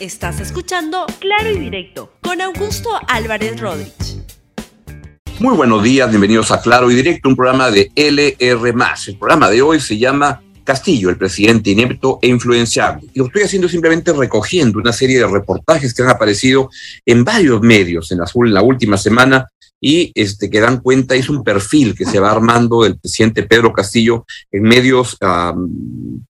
Estás escuchando Claro y Directo con Augusto Álvarez Rodríguez. Muy buenos días, bienvenidos a Claro y Directo, un programa de LR. El programa de hoy se llama Castillo, el presidente inepto e influenciable. Y lo estoy haciendo simplemente recogiendo una serie de reportajes que han aparecido en varios medios en la, en la última semana y este, que dan cuenta, es un perfil que se va armando del presidente Pedro Castillo en medios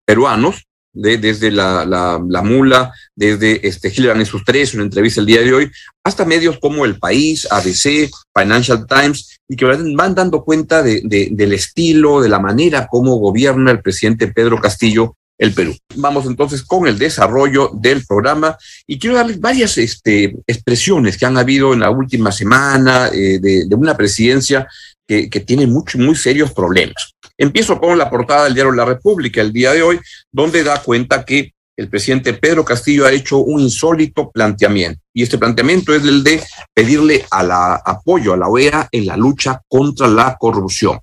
peruanos, desde la, la, Mula, desde este, Gilligan en sus tres, una entrevista el día de hoy, hasta medios como El País, ABC, Financial Times, y que van dando cuenta de, del estilo, de la manera como gobierna el presidente Pedro Castillo el Perú. Vamos entonces con el desarrollo del programa y quiero darles varias este, expresiones que han habido en la última semana eh, de, de, una presidencia que, que tiene muchos, muy serios problemas. Empiezo con la portada del diario La República el día de hoy, donde da cuenta que el presidente Pedro Castillo ha hecho un insólito planteamiento. Y este planteamiento es el de pedirle a la, apoyo a la OEA en la lucha contra la corrupción.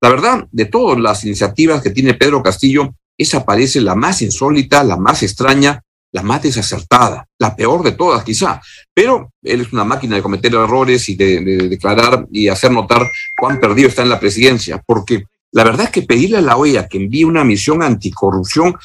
La verdad, de todas las iniciativas que tiene Pedro Castillo, esa parece la más insólita, la más extraña, la más desacertada, la peor de todas quizá. Pero él es una máquina de cometer errores y de, de declarar y hacer notar cuán perdido está en la presidencia, porque la verdad es que pedirle a la OEA que envíe una misión anticorrupción,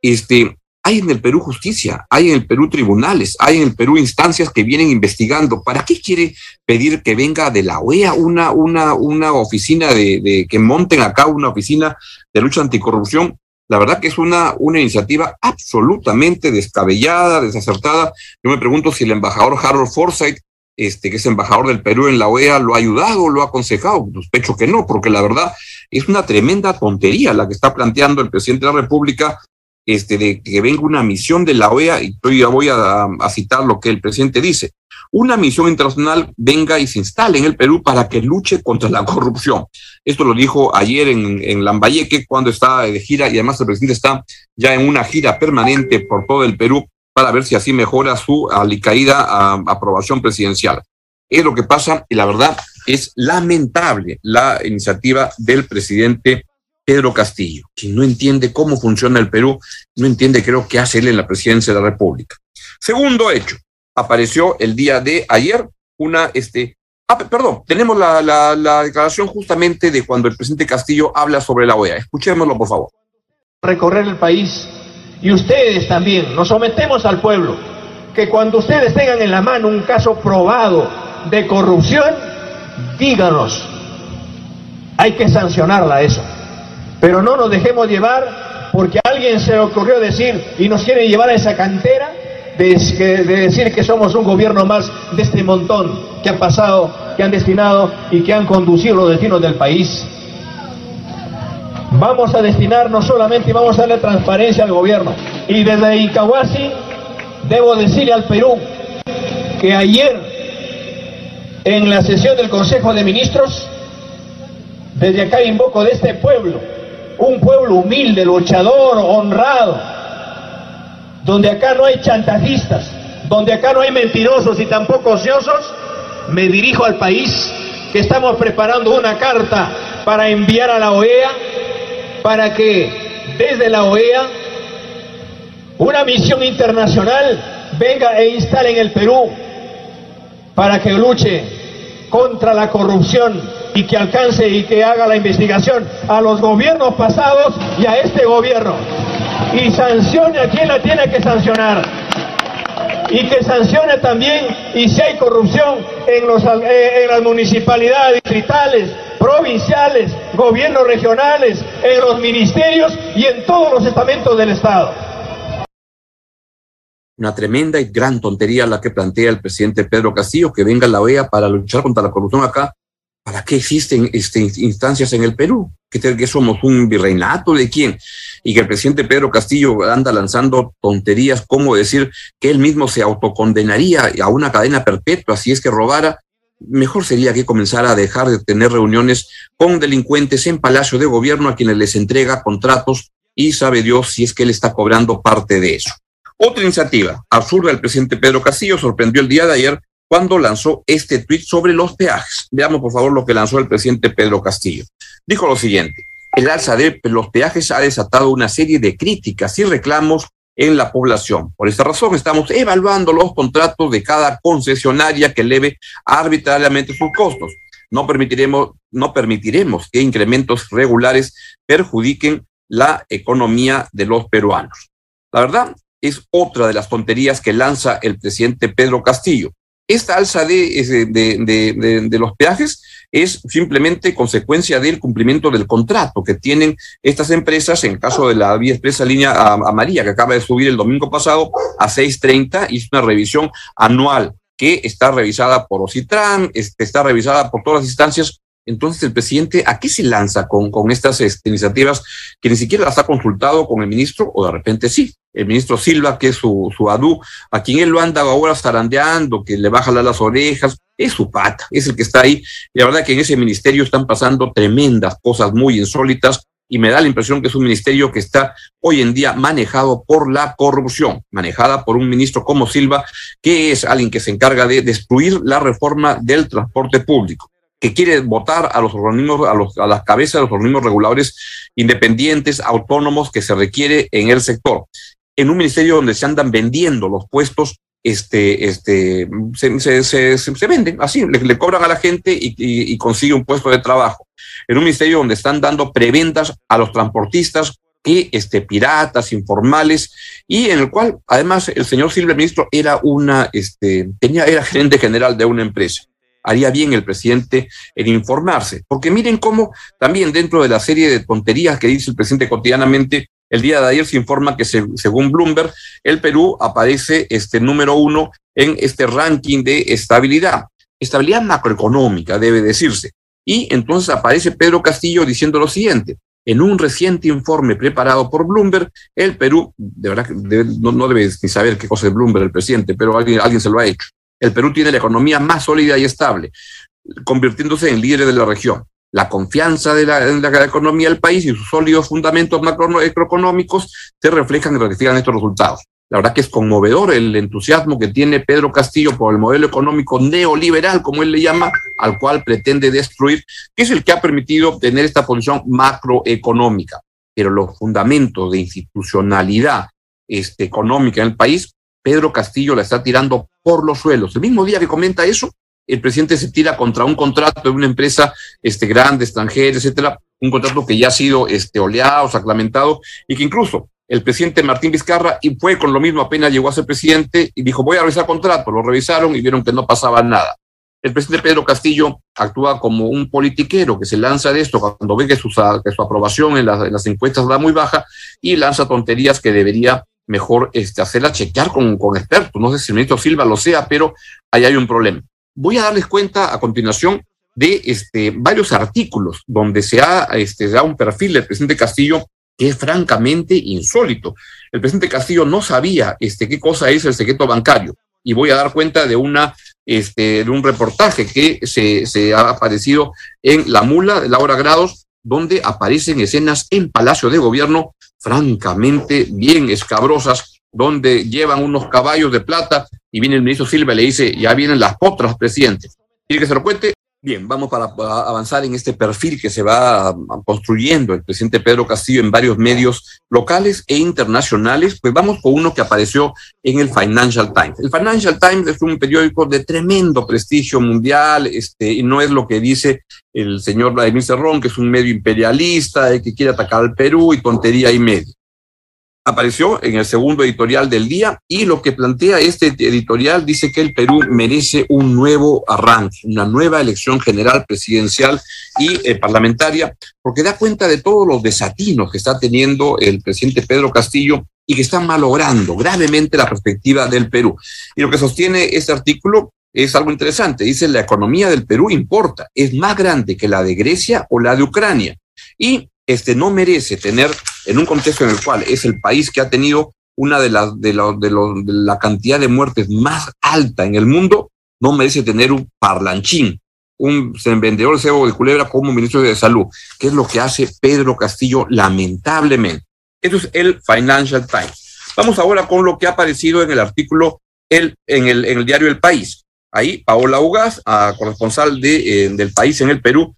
este, hay en el Perú justicia, hay en el Perú tribunales, hay en el Perú instancias que vienen investigando. ¿Para qué quiere pedir que venga de la OEA una, una, una oficina de, de que monten acá una oficina de lucha anticorrupción? La verdad que es una, una iniciativa absolutamente descabellada, desacertada. Yo me pregunto si el embajador Harold Forsyth este, que es embajador del Perú en la OEA, lo ha ayudado, lo ha aconsejado. Sospecho que no, porque la verdad es una tremenda tontería la que está planteando el presidente de la República, este, de que venga una misión de la OEA, y yo ya voy a, a citar lo que el presidente dice, una misión internacional venga y se instale en el Perú para que luche contra la corrupción. Esto lo dijo ayer en, en Lambayeque cuando está de gira y además el presidente está ya en una gira permanente por todo el Perú para ver si así mejora su alicaída aprobación presidencial. Es lo que pasa y la verdad es lamentable la iniciativa del presidente Pedro Castillo, quien no entiende cómo funciona el Perú, no entiende creo qué hace él en la presidencia de la República. Segundo hecho, apareció el día de ayer una, este, ah, perdón, tenemos la, la, la declaración justamente de cuando el presidente Castillo habla sobre la OEA. Escuchémoslo, por favor. Recorrer el país y ustedes también, nos sometemos al pueblo, que cuando ustedes tengan en la mano un caso probado de corrupción, díganos, hay que sancionarla eso. Pero no nos dejemos llevar porque alguien se ocurrió decir y nos quiere llevar a esa cantera de, de, decir que somos un gobierno más de este montón que han pasado, que han destinado y que han conducido los destinos del país vamos a destinar no solamente vamos a darle transparencia al gobierno. Y desde Icahuasi debo decirle al Perú que ayer en la sesión del Consejo de Ministros, desde acá invoco de este pueblo, un pueblo humilde, luchador, honrado, donde acá no hay chantajistas, donde acá no hay mentirosos y tampoco ociosos, me dirijo al país que estamos preparando una carta para enviar a la OEA para que desde la OEA una misión internacional venga e instale en el Perú para que luche contra la corrupción y que alcance y que haga la investigación a los gobiernos pasados y a este gobierno. Y sancione a quien la tiene que sancionar. Y que sancione también, y si hay corrupción en, los, eh, en las municipalidades distritales, provinciales, gobiernos regionales, en los ministerios y en todos los estamentos del Estado. Una tremenda y gran tontería la que plantea el presidente Pedro Castillo, que venga la OEA para luchar contra la corrupción acá. ¿Para qué existen este, instancias en el Perú? ¿Que, que somos un virreinato de quién? Y que el presidente Pedro Castillo anda lanzando tonterías como decir que él mismo se autocondenaría a una cadena perpetua si es que robara mejor sería que comenzara a dejar de tener reuniones con delincuentes en Palacio de Gobierno a quienes les entrega contratos y sabe Dios si es que él está cobrando parte de eso. Otra iniciativa absurda del presidente Pedro Castillo sorprendió el día de ayer cuando lanzó este tuit sobre los peajes. Veamos por favor lo que lanzó el presidente Pedro Castillo. Dijo lo siguiente, el alza de los peajes ha desatado una serie de críticas y reclamos en la población. Por esta razón estamos evaluando los contratos de cada concesionaria que eleve arbitrariamente sus costos. No permitiremos, no permitiremos que incrementos regulares perjudiquen la economía de los peruanos. La verdad es otra de las tonterías que lanza el presidente Pedro Castillo. Esta alza de, de, los peajes es simplemente consecuencia del cumplimiento del contrato que tienen estas empresas, en el caso de la vía expresa línea amarilla, que acaba de subir el domingo pasado a 6.30, hizo una revisión anual que está revisada por Ocitran, este, está revisada por todas las instancias. Entonces, el presidente, ¿a qué se lanza con, con estas este, iniciativas que ni siquiera las ha consultado con el ministro o de repente sí? El ministro Silva, que es su, su adú, a quien él lo anda ahora zarandeando, que le va a jalar las orejas, es su pata, es el que está ahí. La verdad que en ese ministerio están pasando tremendas cosas muy insólitas y me da la impresión que es un ministerio que está hoy en día manejado por la corrupción, manejada por un ministro como Silva, que es alguien que se encarga de destruir la reforma del transporte público que quiere votar a los organismos, a, los, a las cabezas de los organismos reguladores independientes, autónomos que se requiere en el sector. En un ministerio donde se andan vendiendo los puestos este, este, se, se, se, venden así, le, cobran a la gente y, y, consigue un puesto de trabajo. En un ministerio donde están dando preventas a los transportistas que este, piratas, informales, y en el cual además el señor Silva, ministro, era una, este, tenía, era gerente general de una empresa. Haría bien el presidente en informarse, porque miren cómo también dentro de la serie de tonterías que dice el presidente cotidianamente, el día de ayer se informa que según Bloomberg, el Perú aparece este número uno en este ranking de estabilidad. Estabilidad macroeconómica, debe decirse. Y entonces aparece Pedro Castillo diciendo lo siguiente. En un reciente informe preparado por Bloomberg, el Perú, de verdad no, no, debe ni saber qué cosa es Bloomberg el presidente, pero alguien, alguien se lo ha hecho. El Perú tiene la economía más sólida y estable, convirtiéndose en líder de la región la confianza de la, economía del país y sus sólidos fundamentos macroeconómicos se reflejan y ratifican estos resultados. La verdad que es conmovedor el entusiasmo que tiene Pedro Castillo por el modelo económico neoliberal, como él le llama, al cual pretende destruir, que es el que ha permitido tener esta posición macroeconómica. Pero los fundamentos de institucionalidad este, económica en el país, Pedro Castillo la está tirando por los suelos. El mismo día que comenta eso, el presidente se tira contra un contrato de una empresa este, grande, extranjera, etcétera, un contrato que ya ha sido este, oleado, sacramentado, y que incluso el presidente Martín Vizcarra y fue con lo mismo, apenas llegó a ser presidente y dijo, voy a revisar contrato, lo revisaron y vieron que no pasaba nada. El presidente Pedro Castillo actúa como un politiquero que se lanza de esto cuando ve que su, que su aprobación en las, en las, encuestas va muy baja y lanza tonterías que debería mejor este, hacerla chequear con, expertos. No sé si el ministro Silva lo sea, pero ahí hay un problema. Voy a darles cuenta a continuación de este, varios artículos donde se ha este, da un perfil del presidente Castillo que es francamente insólito. El presidente Castillo no sabía este, qué cosa es el secreto bancario y voy a dar cuenta de una este, de un reportaje que se, se ha aparecido en La Mula de Laura Grados, donde aparecen escenas en Palacio de Gobierno francamente bien escabrosas, donde llevan unos caballos de plata y viene el ministro Silva y le dice, ya vienen las potras, presidente. ¿Quiere que se lo cuente? Bien, vamos para, avanzar en este perfil que se va construyendo el presidente Pedro Castillo en varios medios locales e internacionales. Pues vamos con uno que apareció en el Financial Times. El Financial Times es un periódico de tremendo prestigio mundial, este, y no es lo que dice el señor Vladimir Cerrón, que es un medio imperialista, que quiere atacar al Perú y tontería y medio apareció en el segundo editorial del día y lo que plantea este editorial dice que el Perú merece un nuevo arranque, una nueva elección general presidencial y eh, parlamentaria, porque da cuenta de todos los desatinos que está teniendo el presidente Pedro Castillo y que están malogrando gravemente la perspectiva del Perú. Y lo que sostiene este artículo es algo interesante. Dice, la economía del Perú importa, es más grande que la de Grecia o la de Ucrania. Y este no merece tener, en un contexto en el cual es el país que ha tenido una de las de, la, de, de la cantidad de muertes más alta en el mundo, no merece tener un parlanchín, un vendedor de cebo de culebra como ministro de Salud, que es lo que hace Pedro Castillo lamentablemente. Eso es el Financial Times. Vamos ahora con lo que ha aparecido en el artículo el, en, el, en el diario El País. Ahí Paola Ugas, corresponsal de, eh, del país en el Perú,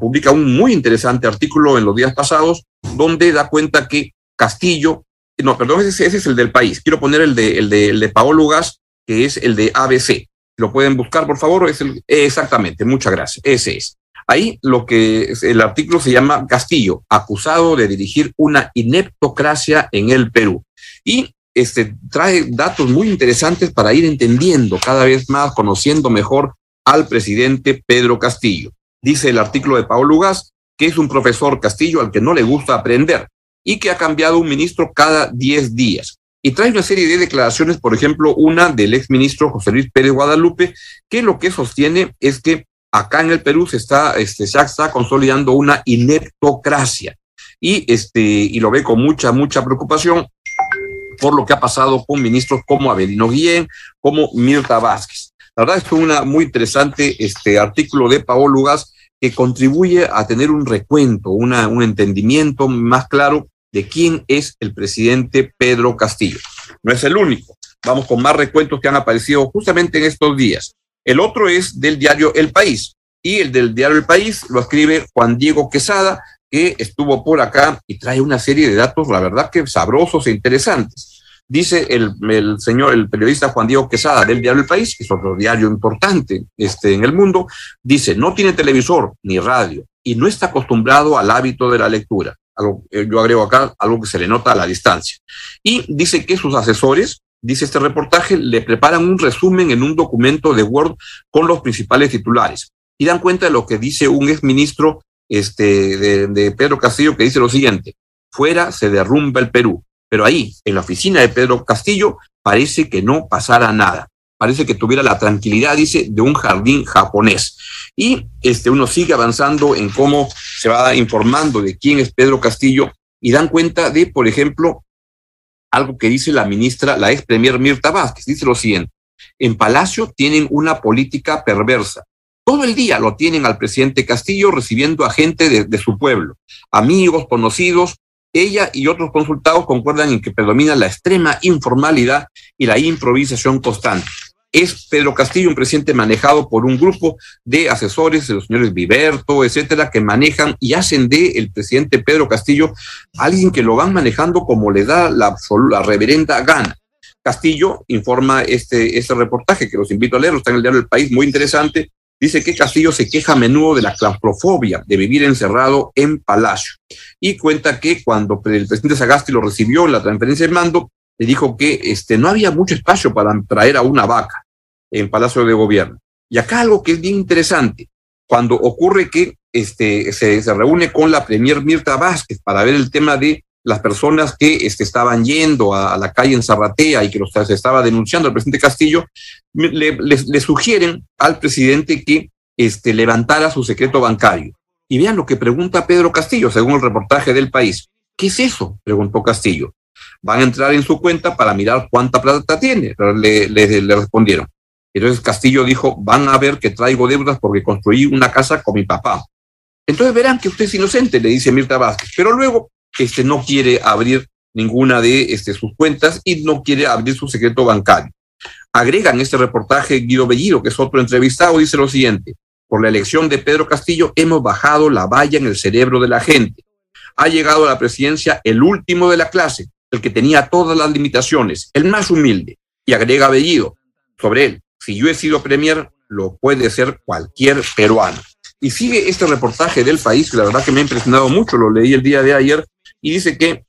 publica un muy interesante artículo en los días pasados donde da cuenta que Castillo no, perdón, ese, es el del país. Quiero poner el de, el de, Paolo Gas, que es el de ABC. Lo pueden buscar, por favor. Es el, exactamente, muchas gracias. Ese es. Ahí lo que el artículo se llama Castillo, acusado de dirigir una ineptocracia en el Perú. Y este, trae datos muy interesantes para ir entendiendo cada vez más, conociendo mejor al presidente Pedro Castillo. Dice el artículo de Paolo Gas que es un profesor Castillo al que no le gusta aprender y que ha cambiado un ministro cada 10 días. Y trae una serie de declaraciones, por ejemplo, una del exministro José Luis Pérez Guadalupe, que lo que sostiene es que acá en el Perú se está, este, se está consolidando una ineptocracia. Y, este, y lo ve con mucha, mucha preocupación por lo que ha pasado con ministros como Avelino Guillén, como Mirta Vázquez. La verdad es que un muy interesante este artículo de Paolo Lugas que contribuye a tener un recuento, una, un entendimiento más claro de quién es el presidente Pedro Castillo. No es el único. Vamos con más recuentos que han aparecido justamente en estos días. El otro es del diario El País y el del diario El País lo escribe Juan Diego Quesada, que estuvo por acá y trae una serie de datos, la verdad que sabrosos e interesantes. Dice el, señor, el periodista Juan Diego Quesada del diario El País, que es otro diario importante este, en el mundo, dice, no tiene televisor ni radio y no está acostumbrado al hábito de la lectura. Algo, eh, yo agrego acá algo que se le nota a la distancia. Y dice que sus asesores, dice este reportaje, le preparan un resumen en un documento de Word con los principales titulares y dan cuenta de lo que dice un exministro este, de Pedro Castillo, que dice lo siguiente, fuera se derrumba el Perú, pero ahí, en la oficina de Pedro Castillo, parece que no pasara nada. Parece que tuviera la tranquilidad, dice, de un jardín japonés. Y este, uno sigue avanzando en cómo se va informando de quién es Pedro Castillo y dan cuenta de, por ejemplo, algo que dice la ministra, la ex premier Mirta Vázquez. Dice lo siguiente, en Palacio tienen una política perversa. Todo el día lo tienen al presidente Castillo recibiendo a gente de, de su pueblo, amigos, conocidos, ella y otros consultados concuerdan en que predomina la extrema informalidad y la improvisación constante. Es Pedro Castillo un presidente manejado por un grupo de asesores, de los señores Viverto, etcétera, que manejan y hacen de el presidente Pedro Castillo alguien que lo van manejando como le da la, la reverenda gana. Castillo informa este, este reportaje que los invito a leer, está en el diario del País, muy interesante, Dice que Castillo se queja a menudo de la claustrofobia, de vivir encerrado en Palacio. Y cuenta que cuando el presidente Sagasti lo recibió en la transferencia de mando, le dijo que este, no había mucho espacio para traer a una vaca en Palacio de Gobierno. Y acá algo que es bien interesante, cuando ocurre que este, se, se reúne con la premier Mirta Vázquez para ver el tema de las personas que este, estaban yendo a, la calle en Zarratea y que los, se estaba denunciando al presidente Castillo, le, sugieren al presidente que este, levantara su secreto bancario. Y vean lo que pregunta Pedro Castillo, según el reportaje del país. ¿Qué es eso? preguntó Castillo. Van a entrar en su cuenta para mirar cuánta plata tiene, le, le respondieron. Entonces Castillo dijo, van a ver que traigo deudas porque construí una casa con mi papá. Entonces verán que usted es inocente, le dice Mirta Vázquez. Pero luego este, no quiere abrir ninguna de este, sus cuentas y no quiere abrir su secreto bancario. Agrega en este reportaje Guido Bellido, que es otro entrevistado, dice lo siguiente, por la elección de Pedro Castillo hemos bajado la valla en el cerebro de la gente. Ha llegado a la presidencia el último de la clase, el que tenía todas las limitaciones, el más humilde. Y agrega Bellido sobre él, si yo he sido premier, lo puede ser cualquier peruano. Y sigue este reportaje del país, que la verdad que me ha impresionado mucho, lo leí el día de ayer, y dice que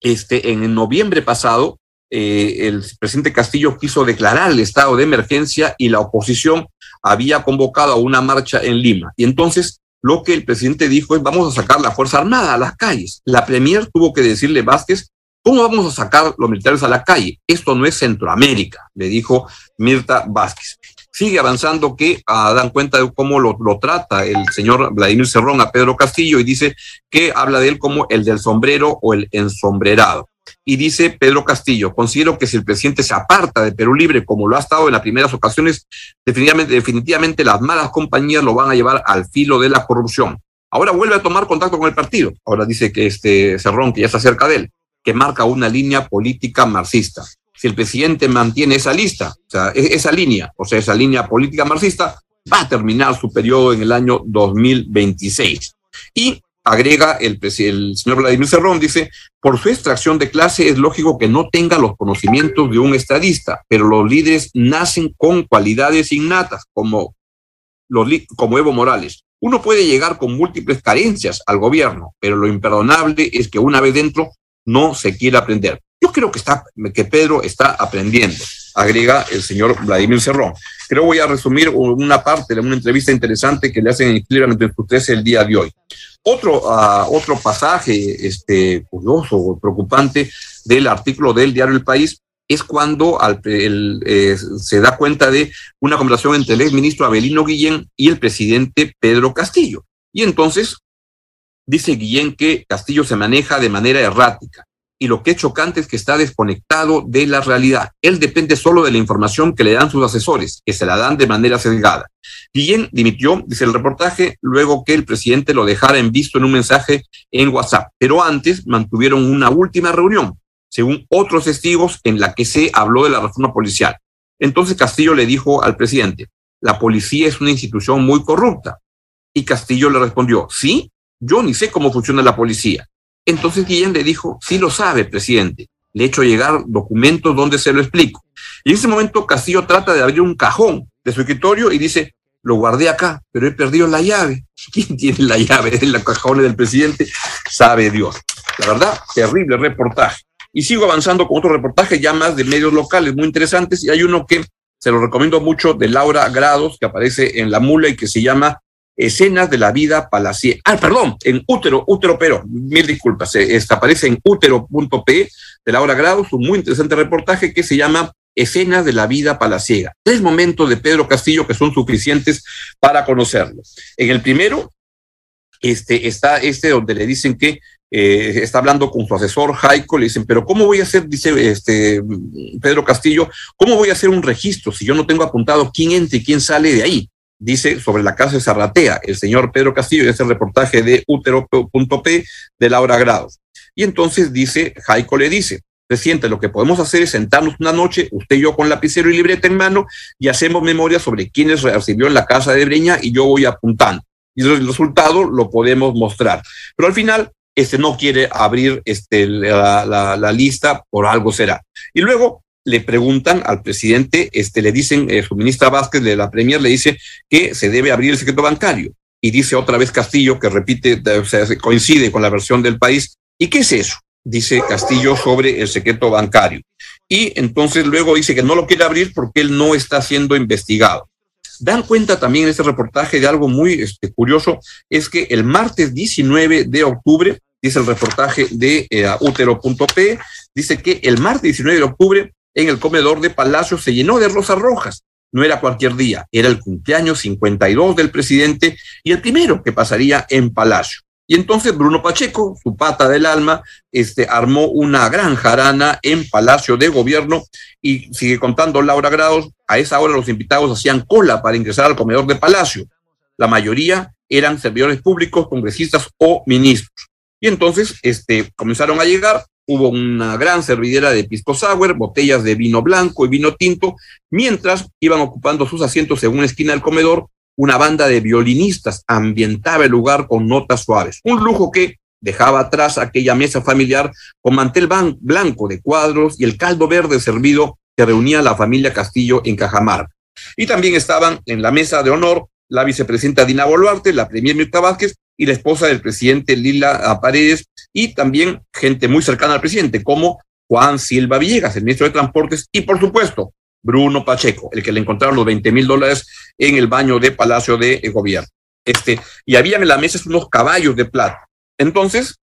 este, en noviembre pasado eh, el presidente Castillo quiso declarar el estado de emergencia y la oposición había convocado a una marcha en Lima. Y entonces lo que el presidente dijo es vamos a sacar la Fuerza Armada a las calles. La Premier tuvo que decirle Vázquez, ¿cómo vamos a sacar los militares a la calle? Esto no es Centroamérica, le dijo Mirta Vázquez sigue avanzando que ah, dan cuenta de cómo lo, lo, trata el señor Vladimir Cerrón a Pedro Castillo y dice que habla de él como el del sombrero o el ensombrerado. Y dice Pedro Castillo, considero que si el presidente se aparta de Perú Libre como lo ha estado en las primeras ocasiones, definitivamente, definitivamente las malas compañías lo van a llevar al filo de la corrupción. Ahora vuelve a tomar contacto con el partido. Ahora dice que este Cerrón, que ya está cerca de él, que marca una línea política marxista si el presidente mantiene esa lista, o sea, e-, esa línea, o sea, esa línea política marxista, va a terminar su periodo en el año 2026. Y agrega el, el señor Vladimir Cerrón, dice, por su extracción de clase es lógico que no tenga los conocimientos de un estadista, pero los líderes nacen con cualidades innatas, como, los, como Evo Morales. Uno puede llegar con múltiples carencias al gobierno, pero lo imperdonable es que una vez dentro no se quiera aprender. Yo creo que, está, que Pedro está aprendiendo, agrega el señor Vladimir Cerrón. Creo voy a resumir una parte de una entrevista interesante que le hacen en Cleveland 13 el día de hoy. Otro, uh, otro pasaje este, curioso, preocupante del artículo del diario El País es cuando al, eh, se da cuenta de una conversación entre el exministro Abelino Guillén y el presidente Pedro Castillo. Y entonces dice Guillén que Castillo se maneja de manera errática y lo que es chocante es que está desconectado de la realidad. Él depende solo de la información que le dan sus asesores, que se la dan de manera sesgada. Guillén dimitió, dice el reportaje, luego que el presidente lo dejara en visto en un mensaje en WhatsApp, pero antes mantuvieron una última reunión, según otros testigos, en la que se habló de la reforma policial. Entonces Castillo le dijo al presidente, la policía es una institución muy corrupta. Y Castillo le respondió, sí, yo ni sé cómo funciona la policía. Entonces Guillén le dijo, sí lo sabe, presidente. Le he hecho llegar documentos donde se lo explico. Y en ese momento Castillo trata de abrir un cajón de su escritorio y dice, lo guardé acá, pero he perdido la llave. ¿Quién tiene la llave en la cajón del presidente? Sabe Dios. La verdad, terrible reportaje. Y sigo avanzando con otro reportaje ya más de medios locales muy interesantes y hay uno que se lo recomiendo mucho de Laura Grados que aparece en La Mula y que se llama Escenas de la vida palaciega. Ah, perdón, en útero, útero, pero, mil disculpas, eh, aparece en útero.p de Laura Grados, un muy interesante reportaje que se llama Escenas de la vida palaciega. Tres momentos de Pedro Castillo que son suficientes para conocerlo. En el primero, este, está este donde le dicen que eh, está hablando con su asesor Jaico, le dicen, pero ¿cómo voy a hacer, dice este Pedro Castillo, cómo voy a hacer un registro si yo no tengo apuntado quién entra y quién sale de ahí? Dice sobre la casa de Zarratea, el señor Pedro Castillo, y ese reportaje de útero.p de Laura Grados. Y entonces dice, Jaico le dice, presidente, lo que podemos hacer es sentarnos una noche, usted y yo con lapicero y libreta en mano, y hacemos memoria sobre quiénes recibió en la casa de Breña y yo voy apuntando. Y el resultado lo podemos mostrar. Pero al final, este no quiere abrir este, la lista, por algo será. Y luego le preguntan al presidente, este, le dicen, eh, su ministra Vázquez de la Premier le dice que se debe abrir el secreto bancario. Y dice otra vez Castillo, que repite, o sea, coincide con la versión del país. ¿Y qué es eso? Dice Castillo sobre el secreto bancario. Y entonces luego dice que no lo quiere abrir porque él no está siendo investigado. Dan cuenta también en este reportaje de algo muy este, curioso, es que el martes 19 de octubre, dice el reportaje de eh, dice que el martes 19 de octubre en el comedor de Palacio se llenó de rosas rojas. No era cualquier día, era el cumpleaños 52 del presidente y el primero que pasaría en Palacio. Y entonces Bruno Pacheco, su pata del alma, este, armó una gran jarana en Palacio de Gobierno y sigue contando Laura Grados, a esa hora los invitados hacían cola para ingresar al comedor de Palacio. La mayoría eran servidores públicos, congresistas o ministros. Y entonces este, comenzaron a llegar hubo una gran servidera de pisco sour, botellas de vino blanco y vino tinto, mientras iban ocupando sus asientos en una esquina del comedor, una banda de violinistas ambientaba el lugar con notas suaves, un lujo que dejaba atrás aquella mesa familiar con mantel blanco de cuadros y el caldo verde servido que reunía a la familia Castillo en Cajamarca. Y también estaban en la mesa de honor la vicepresidenta Dina Boluarte, la premier Mirta Vázquez y la esposa del presidente Lila Paredes y también gente muy cercana al presidente como Juan Silva Villegas, el ministro de Transportes y por supuesto Bruno Pacheco, el que le encontraron los 20 mil dólares en el baño de Palacio de Gobierno. Este, y habían en la mesa unos caballos de plata. Entonces,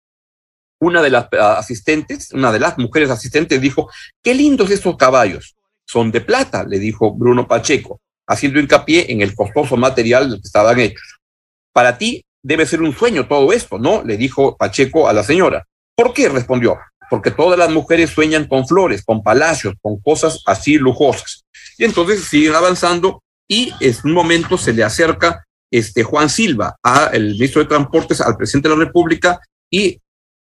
una de las ah, asistentes, una de las mujeres asistentes dijo, qué lindos estos caballos. Son de plata, le dijo Bruno Pacheco, haciendo hincapié en el costoso material del que estaban hechos. Para ti debe ser un sueño todo esto, ¿no? Le dijo Pacheco a la señora. ¿Por qué? respondió. Porque todas las mujeres sueñan con flores, con palacios, con cosas así lujosas. Y entonces siguen avanzando y en un momento se le acerca este Juan Silva, al ministro de Transportes, al presidente de la República y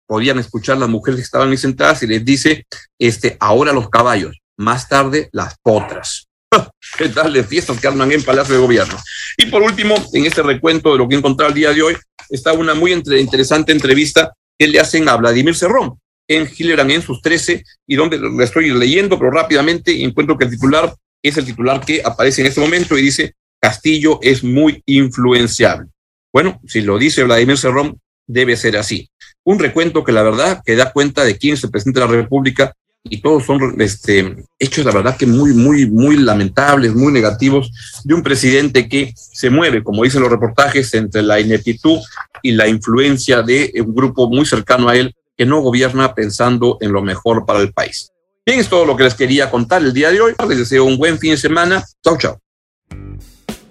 podían escuchar las mujeres que estaban ahí sentadas y les dice, este, ahora los caballos, más tarde las potras. ¿Qué tal de fiestas que arman en Palacio de Gobierno? Y por último, en este recuento de lo que he encontrado el día de hoy, está una muy interesante entrevista que le hacen a Vladimir Cerrón en Gillibrand en sus 13 y donde lo estoy leyendo, pero rápidamente encuentro que el titular es el titular que aparece en este momento y dice Castillo es muy influenciable. Bueno, si lo dice Vladimir Cerrón, debe ser así. Un recuento que la verdad que da cuenta de quién es el presidente de la República y todos son este, hechos, la verdad, que muy, muy, muy lamentables, muy negativos, de un presidente que se mueve, como dicen los reportajes, entre la ineptitud y la influencia de un grupo muy cercano a él que no gobierna pensando en lo mejor para el país. Bien, es todo lo que les quería contar el día de hoy. Les deseo un buen fin de semana. Chao, chao.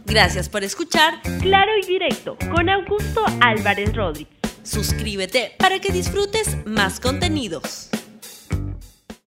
Gracias por escuchar Claro y Directo con Augusto Álvarez Rodríguez. Suscríbete para que disfrutes más contenidos.